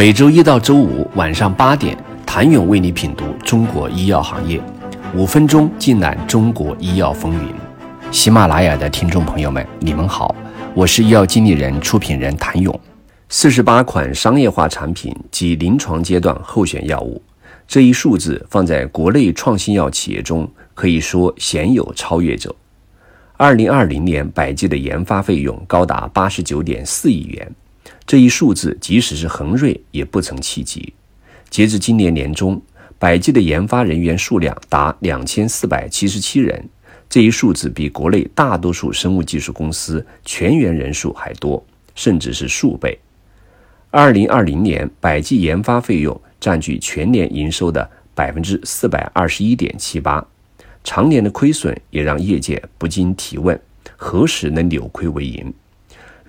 每周一到周五晚上八点，谭勇为你品读中国医药行业，五分钟尽览中国医药风云。喜马拉雅的听众朋友们，你们好，我是医药经理人、出品人谭勇。四十八款商业化产品及临床阶段候选药物，这一数字放在国内创新药企业中，可以说鲜有超越者。二零二零年，百济的研发费用高达八十九点四亿元。这一数字，即使是恒瑞也不曾企及。截至今年年中，百济的研发人员数量达两千四百七十七人，这一数字比国内大多数生物技术公司全员人数还多，甚至是数倍。二零二零年，百济研发费用占据全年营收的百分之四百二十一点七八，常年的亏损也让业界不禁提问：何时能扭亏为盈？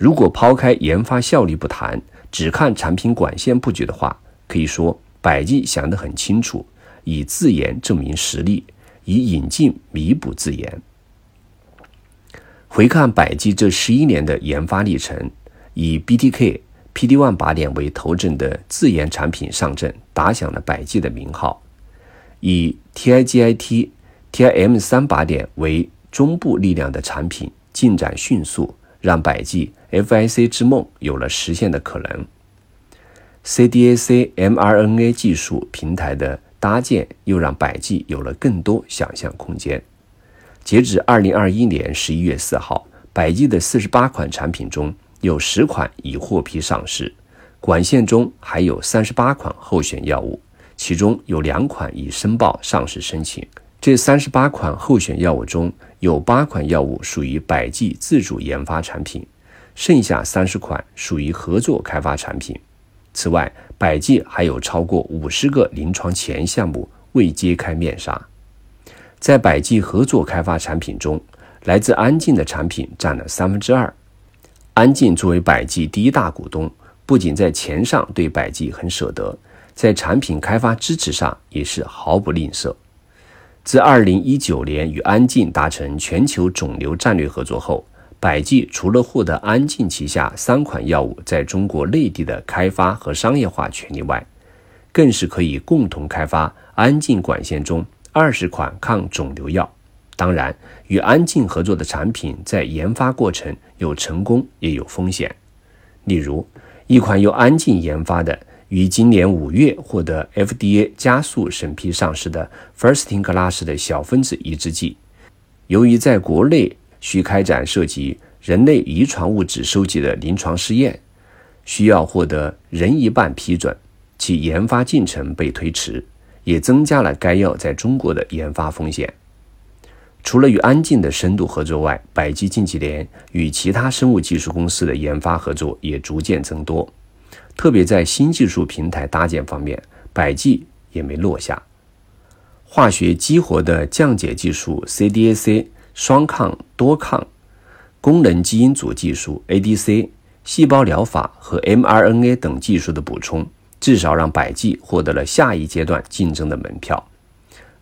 如果抛开研发效率不谈，只看产品管线布局的话，可以说百济想得很清楚，以自研证明实力，以引进弥补自研。回看百济这十一年的研发历程，以 BTK、PD-1 靶点为头阵的自研产品上阵，打响了百济的名号；以 TIGIT、TIM3 靶点为中部力量的产品进展迅速。让百济 FIC 之梦有了实现的可能。CDAC mRNA 技术平台的搭建，又让百济有了更多想象空间。截止二零二一年十一月四号，百济的四十八款产品中有十款已获批上市，管线中还有三十八款候选药物，其中有两款已申报上市申请。这三十八款候选药物中有八款药物属于百济自主研发产品，剩下三十款属于合作开发产品。此外，百济还有超过五十个临床前项目未揭开面纱。在百济合作开发产品中，来自安进的产品占了三分之二。安进作为百济第一大股东，不仅在钱上对百济很舍得，在产品开发支持上也是毫不吝啬。自2019年与安进达成全球肿瘤战略合作后，百济除了获得安进旗下三款药物在中国内地的开发和商业化权利外，更是可以共同开发安进管线中二十款抗肿瘤药。当然，与安进合作的产品在研发过程有成功也有风险，例如一款由安进研发的。于今年五月获得 FDA 加速审批上市的 Firstin-Class 的小分子抑制剂，由于在国内需开展涉及人类遗传物质收集的临床试验，需要获得人一半批准，其研发进程被推迟，也增加了该药在中国的研发风险。除了与安进的深度合作外，百济近几年与其他生物技术公司的研发合作也逐渐增多。特别在新技术平台搭建方面，百济也没落下。化学激活的降解技术 （CDAC）、双抗、多抗、功能基因组技术 （ADC）、细胞疗法和 mRNA 等技术的补充，至少让百济获得了下一阶段竞争的门票。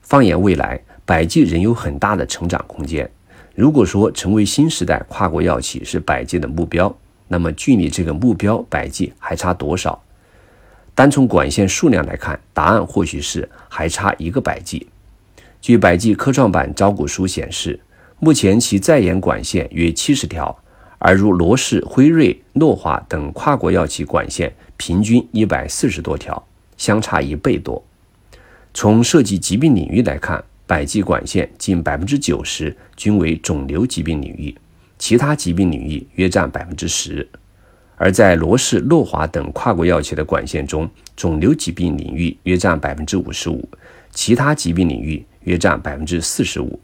放眼未来，百济仍有很大的成长空间。如果说成为新时代跨国药企是百济的目标，那么，距离这个目标百济还差多少？单从管线数量来看，答案或许是还差一个百济。据百济科创板招股书显示，目前其在研管线约七十条，而如罗氏、辉瑞、诺华等跨国药企管线平均一百四十多条，相差一倍多。从涉及疾病领域来看，百济管线近百分之九十均为肿瘤疾病领域。其他疾病领域约占百分之十，而在罗氏、诺华等跨国药企的管线中，肿瘤疾病领域约占百分之五十五，其他疾病领域约占百分之四十五。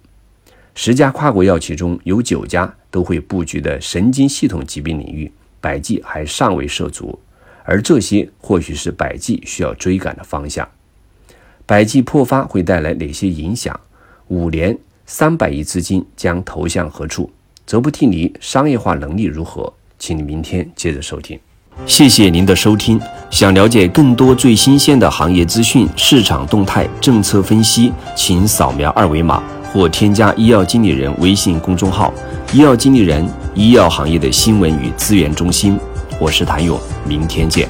十家跨国药企中有九家都会布局的神经系统疾病领域，百济还尚未涉足，而这些或许是百济需要追赶的方向。百济破发会带来哪些影响？五年三百亿资金将投向何处？泽不替尼商业化能力如何？请你明天接着收听。谢谢您的收听。想了解更多最新鲜的行业资讯、市场动态、政策分析，请扫描二维码或添加医药经理人微信公众号“医药经理人”——医药行业的新闻与资源中心。我是谭勇，明天见。